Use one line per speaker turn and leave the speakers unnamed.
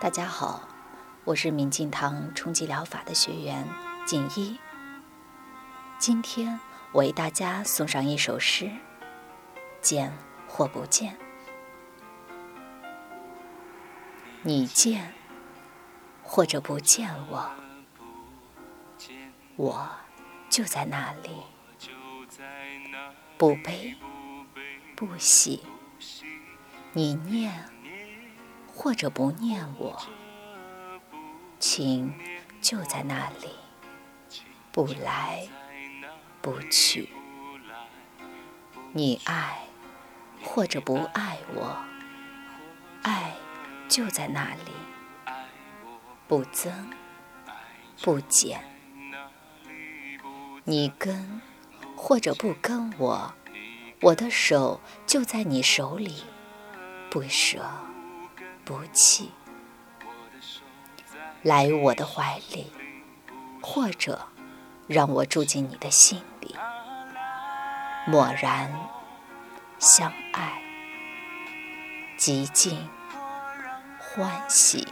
大家好，我是明镜堂冲击疗法的学员锦衣。今天我为大家送上一首诗：见或不见，你见或者不见我，我就在那里，不悲不喜。你念。或者不念我，情就在那里，不来不去。你爱或者不爱我，爱就在那里，不增不减。你跟或者不跟我，我的手就在你手里，不舍。不弃，来我的怀里，或者让我住进你的心里，默然相爱，极尽欢喜。